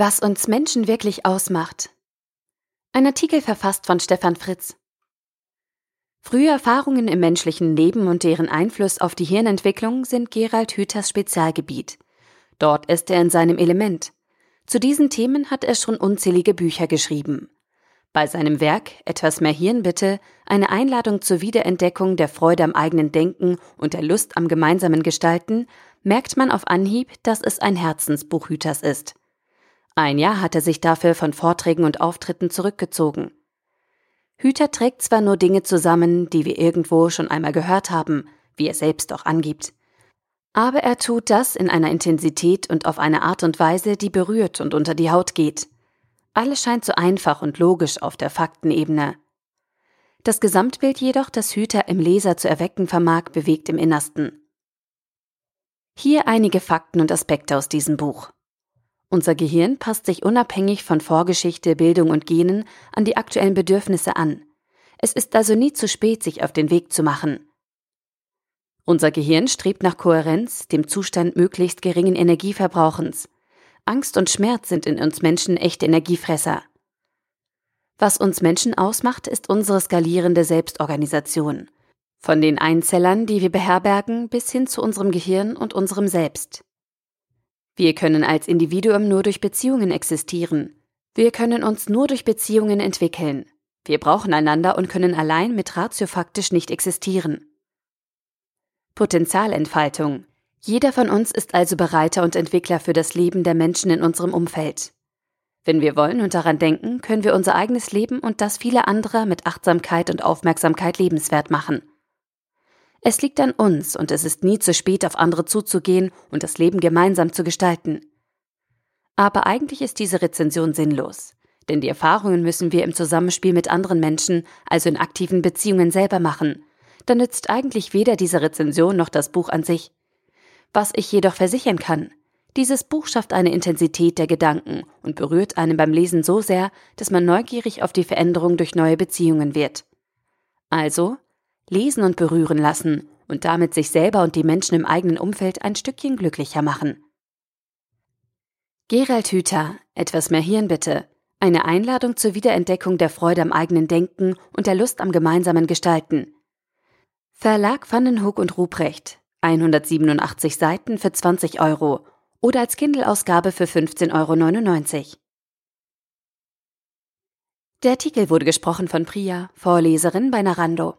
Was uns Menschen wirklich ausmacht. Ein Artikel verfasst von Stefan Fritz. Frühe Erfahrungen im menschlichen Leben und deren Einfluss auf die Hirnentwicklung sind Gerald Hüthers Spezialgebiet. Dort ist er in seinem Element. Zu diesen Themen hat er schon unzählige Bücher geschrieben. Bei seinem Werk Etwas mehr Hirn bitte, eine Einladung zur Wiederentdeckung der Freude am eigenen Denken und der Lust am gemeinsamen Gestalten, merkt man auf Anhieb, dass es ein Herzensbuch Hüthers ist. Ein Jahr hat er sich dafür von Vorträgen und Auftritten zurückgezogen. Hüter trägt zwar nur Dinge zusammen, die wir irgendwo schon einmal gehört haben, wie er selbst auch angibt. Aber er tut das in einer Intensität und auf eine Art und Weise, die berührt und unter die Haut geht. Alles scheint so einfach und logisch auf der Faktenebene. Das Gesamtbild jedoch, das Hüter im Leser zu erwecken vermag, bewegt im Innersten. Hier einige Fakten und Aspekte aus diesem Buch. Unser Gehirn passt sich unabhängig von Vorgeschichte, Bildung und Genen an die aktuellen Bedürfnisse an. Es ist also nie zu spät, sich auf den Weg zu machen. Unser Gehirn strebt nach Kohärenz, dem Zustand möglichst geringen Energieverbrauchens. Angst und Schmerz sind in uns Menschen echte Energiefresser. Was uns Menschen ausmacht, ist unsere skalierende Selbstorganisation. Von den Einzellern, die wir beherbergen, bis hin zu unserem Gehirn und unserem Selbst. Wir können als Individuum nur durch Beziehungen existieren. Wir können uns nur durch Beziehungen entwickeln. Wir brauchen einander und können allein mit Ratio faktisch nicht existieren. Potenzialentfaltung. Jeder von uns ist also Bereiter und Entwickler für das Leben der Menschen in unserem Umfeld. Wenn wir wollen und daran denken, können wir unser eigenes Leben und das vieler anderer mit Achtsamkeit und Aufmerksamkeit lebenswert machen. Es liegt an uns und es ist nie zu spät, auf andere zuzugehen und das Leben gemeinsam zu gestalten. Aber eigentlich ist diese Rezension sinnlos, denn die Erfahrungen müssen wir im Zusammenspiel mit anderen Menschen, also in aktiven Beziehungen selber machen. Da nützt eigentlich weder diese Rezension noch das Buch an sich. Was ich jedoch versichern kann, dieses Buch schafft eine Intensität der Gedanken und berührt einen beim Lesen so sehr, dass man neugierig auf die Veränderung durch neue Beziehungen wird. Also, lesen und berühren lassen und damit sich selber und die Menschen im eigenen Umfeld ein Stückchen glücklicher machen. Gerald Hüther, etwas mehr Hirn bitte. Eine Einladung zur Wiederentdeckung der Freude am eigenen Denken und der Lust am gemeinsamen Gestalten. Verlag Vandenhoek und Ruprecht. 187 Seiten für 20 Euro oder als Kindle-Ausgabe für 15,99 Euro. Der Artikel wurde gesprochen von Priya, Vorleserin bei Narando.